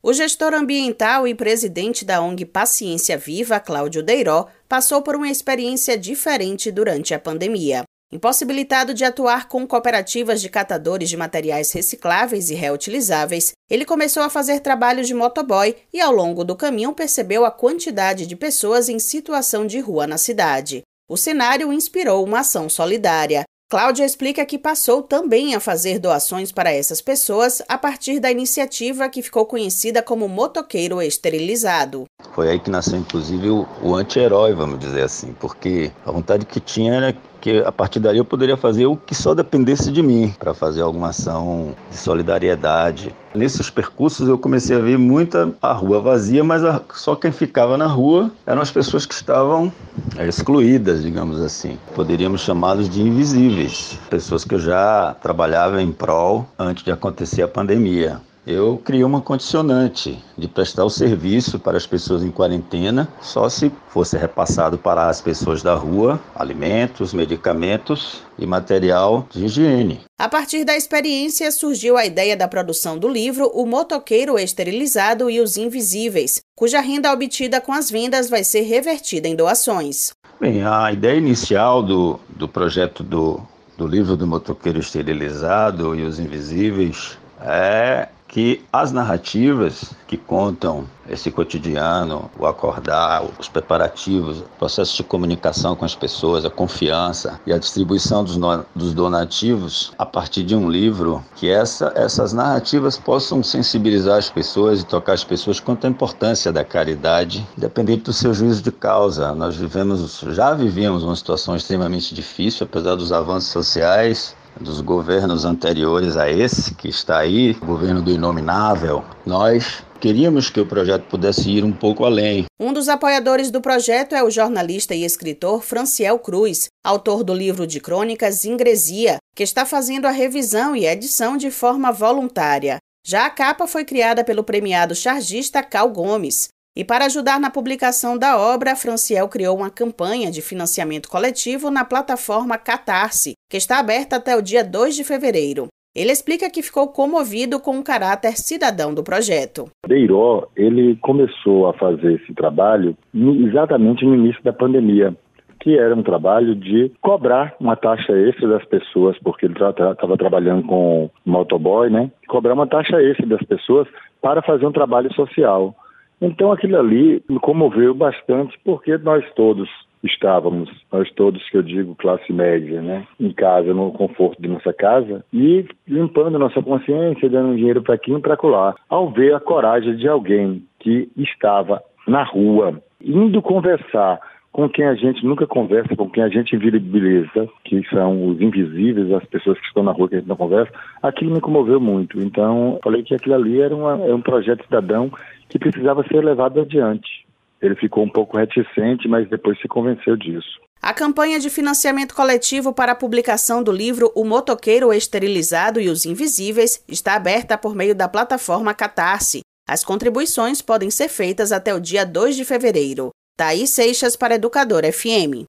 O gestor ambiental e presidente da ONG Paciência Viva, Cláudio Deiró, passou por uma experiência diferente durante a pandemia. Impossibilitado de atuar com cooperativas de catadores de materiais recicláveis e reutilizáveis, ele começou a fazer trabalhos de motoboy e, ao longo do caminho, percebeu a quantidade de pessoas em situação de rua na cidade. O cenário inspirou uma ação solidária. Cláudia explica que passou também a fazer doações para essas pessoas a partir da iniciativa que ficou conhecida como Motoqueiro Esterilizado. Foi aí que nasceu, inclusive, o, o anti-herói, vamos dizer assim, porque a vontade que tinha era que a partir dali eu poderia fazer o que só dependesse de mim para fazer alguma ação de solidariedade. Nesses percursos eu comecei a ver muita a rua vazia, mas a, só quem ficava na rua eram as pessoas que estavam excluídas, digamos assim. Poderíamos chamá-los de invisíveis, pessoas que eu já trabalhava em prol antes de acontecer a pandemia eu criei uma condicionante de prestar o serviço para as pessoas em quarentena só se fosse repassado para as pessoas da rua alimentos, medicamentos e material de higiene. A partir da experiência surgiu a ideia da produção do livro O Motoqueiro Esterilizado e os Invisíveis, cuja renda obtida com as vendas vai ser revertida em doações. Bem, a ideia inicial do, do projeto do, do livro do Motoqueiro Esterilizado e os Invisíveis é que as narrativas que contam esse cotidiano, o acordar, os preparativos, o processo de comunicação com as pessoas, a confiança e a distribuição dos, no, dos donativos a partir de um livro, que essa, essas narrativas possam sensibilizar as pessoas e tocar as pessoas quanto à importância da caridade, independente do seu juízo de causa. Nós vivemos, já vivíamos uma situação extremamente difícil, apesar dos avanços sociais, dos governos anteriores a esse que está aí, governo do inominável, nós queríamos que o projeto pudesse ir um pouco além. Um dos apoiadores do projeto é o jornalista e escritor Franciel Cruz, autor do livro de crônicas Ingresia, que está fazendo a revisão e edição de forma voluntária. Já a capa foi criada pelo premiado chargista Cal Gomes. E para ajudar na publicação da obra, Franciel criou uma campanha de financiamento coletivo na plataforma Catarse, que está aberta até o dia 2 de fevereiro. Ele explica que ficou comovido com o caráter cidadão do projeto. Deiró, ele começou a fazer esse trabalho exatamente no início da pandemia, que era um trabalho de cobrar uma taxa extra das pessoas, porque ele estava tra trabalhando com motoboy, né? Cobrar uma taxa extra das pessoas para fazer um trabalho social. Então aquilo ali me comoveu bastante, porque nós todos estávamos, nós todos que eu digo classe média, né, em casa, no conforto de nossa casa, e limpando nossa consciência, dando dinheiro para aqui e para colar, ao ver a coragem de alguém que estava na rua, indo conversar com quem a gente nunca conversa, com quem a gente beleza, que são os invisíveis, as pessoas que estão na rua que a gente não conversa, aquilo me comoveu muito. Então, falei que aquilo ali era, uma, era um projeto cidadão que precisava ser levado adiante. Ele ficou um pouco reticente, mas depois se convenceu disso. A campanha de financiamento coletivo para a publicação do livro O Motoqueiro Esterilizado e os Invisíveis está aberta por meio da plataforma Catarse. As contribuições podem ser feitas até o dia 2 de fevereiro. Thaís Seixas para Educador FM.